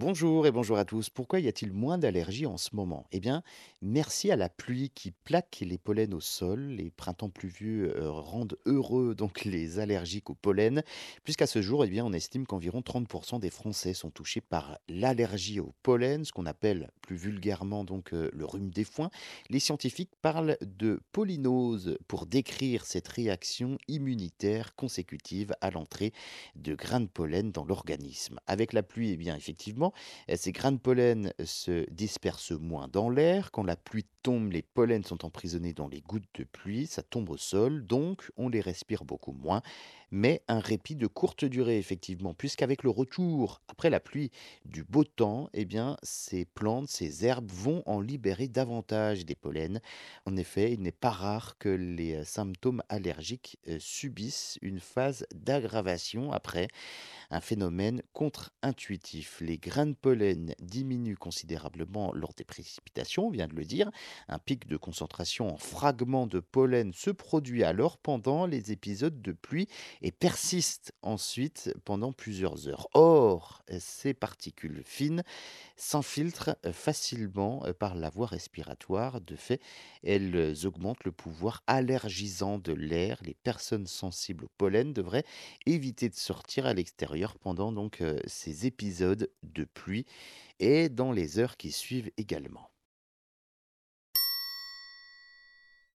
Bonjour et bonjour à tous. Pourquoi y a-t-il moins d'allergies en ce moment? Eh bien, merci à la pluie qui plaque les pollens au sol. Les printemps pluvieux euh, rendent heureux donc les allergiques au pollen, puisqu'à ce jour, eh bien, on estime qu'environ 30% des Français sont touchés par l'allergie au pollen, ce qu'on appelle plus vulgairement donc euh, le rhume des foins. Les scientifiques parlent de pollinose pour décrire cette réaction immunitaire consécutive à l'entrée de grains de pollen dans l'organisme. Avec la pluie, eh bien, effectivement Heu, ces grains de pollen se dispersent moins dans l'air. Quand la pluie tombe, les pollens sont emprisonnés dans les gouttes de pluie, ça tombe au sol, donc on les respire beaucoup moins. Mais un répit de courte durée effectivement, puisqu'avec le retour, après la pluie, du beau temps, eh bien ces plantes, ces herbes vont en libérer davantage des pollens. En effet, il n'est pas rare que les, heu, symptômes allergiques, subissent une phase d'aggravation après. Un phénomène contre-intuitif. Les grains de pollen diminuent considérablement lors des précipitations, on vient de le dire. Un pic de concentration en fragments de pollen se produit alors pendant les épisodes de pluie et persiste ensuite pendant plusieurs heures. Or, ces particules fines s'infiltrent facilement par la voie respiratoire. De fait, elles augmentent le pouvoir allergisant de l'air. Les personnes sensibles au pollen devraient éviter de sortir à l'extérieur pendant donc euh, ces épisodes pluie et dans les heures qui suivent également.